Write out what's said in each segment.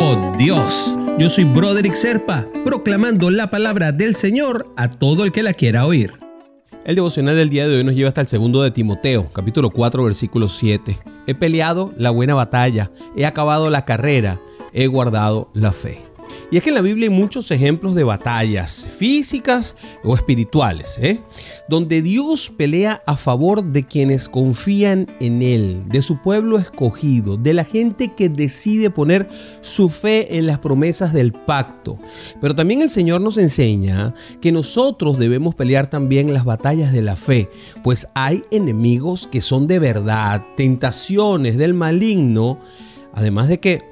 Oh Dios, yo soy Broderick Serpa, proclamando la palabra del Señor a todo el que la quiera oír. El devocional del día de hoy nos lleva hasta el segundo de Timoteo, capítulo 4, versículo 7. He peleado la buena batalla, he acabado la carrera, he guardado la fe. Y es que en la Biblia hay muchos ejemplos de batallas físicas o espirituales, ¿eh? donde Dios pelea a favor de quienes confían en Él, de su pueblo escogido, de la gente que decide poner su fe en las promesas del pacto. Pero también el Señor nos enseña que nosotros debemos pelear también las batallas de la fe, pues hay enemigos que son de verdad, tentaciones del maligno, además de que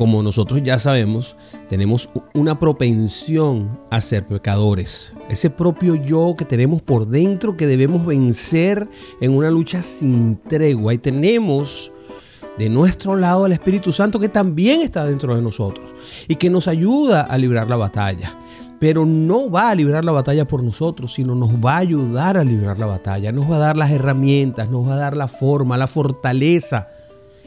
como nosotros ya sabemos, tenemos una propensión a ser pecadores. Ese propio yo que tenemos por dentro que debemos vencer en una lucha sin tregua. Y tenemos de nuestro lado al Espíritu Santo que también está dentro de nosotros y que nos ayuda a librar la batalla. Pero no va a librar la batalla por nosotros, sino nos va a ayudar a librar la batalla. Nos va a dar las herramientas, nos va a dar la forma, la fortaleza,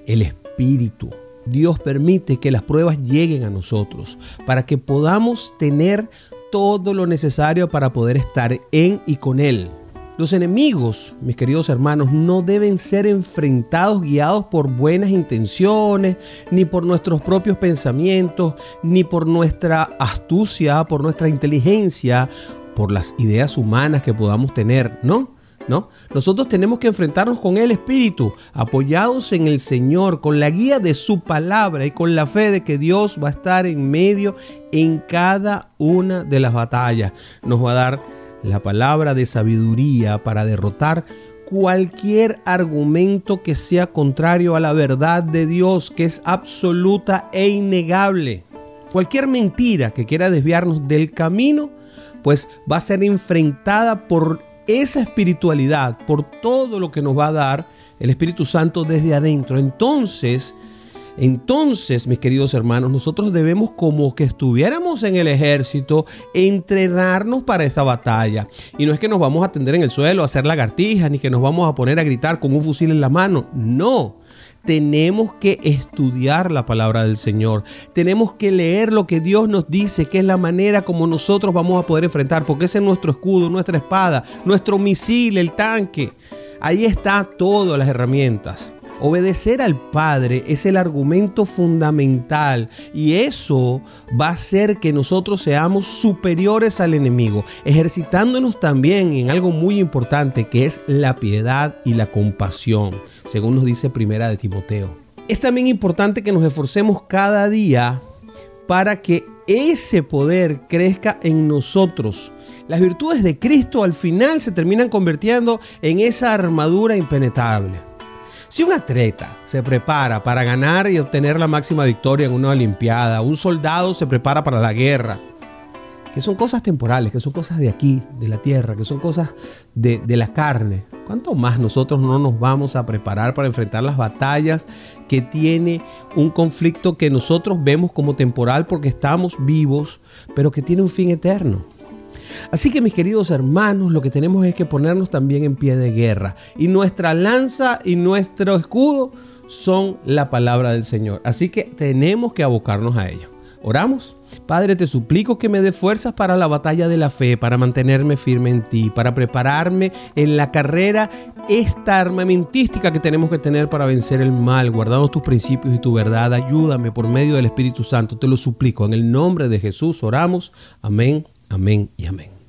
el Espíritu. Dios permite que las pruebas lleguen a nosotros para que podamos tener todo lo necesario para poder estar en y con Él. Los enemigos, mis queridos hermanos, no deben ser enfrentados guiados por buenas intenciones, ni por nuestros propios pensamientos, ni por nuestra astucia, por nuestra inteligencia, por las ideas humanas que podamos tener, ¿no? ¿No? Nosotros tenemos que enfrentarnos con el Espíritu, apoyados en el Señor, con la guía de su palabra y con la fe de que Dios va a estar en medio en cada una de las batallas. Nos va a dar la palabra de sabiduría para derrotar cualquier argumento que sea contrario a la verdad de Dios, que es absoluta e innegable. Cualquier mentira que quiera desviarnos del camino, pues va a ser enfrentada por esa espiritualidad, por todo lo que nos va a dar el Espíritu Santo desde adentro. Entonces, entonces, mis queridos hermanos, nosotros debemos como que estuviéramos en el ejército, entrenarnos para esta batalla. Y no es que nos vamos a tender en el suelo, a hacer lagartijas, ni que nos vamos a poner a gritar con un fusil en la mano. No tenemos que estudiar la palabra del Señor. Tenemos que leer lo que Dios nos dice, que es la manera como nosotros vamos a poder enfrentar, porque ese es nuestro escudo, nuestra espada, nuestro misil, el tanque. Ahí está todas las herramientas. Obedecer al Padre es el argumento fundamental y eso va a hacer que nosotros seamos superiores al enemigo, ejercitándonos también en algo muy importante que es la piedad y la compasión, según nos dice Primera de Timoteo. Es también importante que nos esforcemos cada día para que ese poder crezca en nosotros. Las virtudes de Cristo al final se terminan convirtiendo en esa armadura impenetrable. Si un atleta se prepara para ganar y obtener la máxima victoria en una Olimpiada, un soldado se prepara para la guerra, que son cosas temporales, que son cosas de aquí, de la tierra, que son cosas de, de la carne, ¿cuánto más nosotros no nos vamos a preparar para enfrentar las batallas que tiene un conflicto que nosotros vemos como temporal porque estamos vivos, pero que tiene un fin eterno? Así que mis queridos hermanos, lo que tenemos es que ponernos también en pie de guerra. Y nuestra lanza y nuestro escudo son la palabra del Señor. Así que tenemos que abocarnos a ello. Oramos. Padre, te suplico que me dé fuerzas para la batalla de la fe, para mantenerme firme en ti, para prepararme en la carrera esta armamentística que tenemos que tener para vencer el mal, guardando tus principios y tu verdad. Ayúdame por medio del Espíritu Santo, te lo suplico. En el nombre de Jesús oramos. Amén, amén y amén.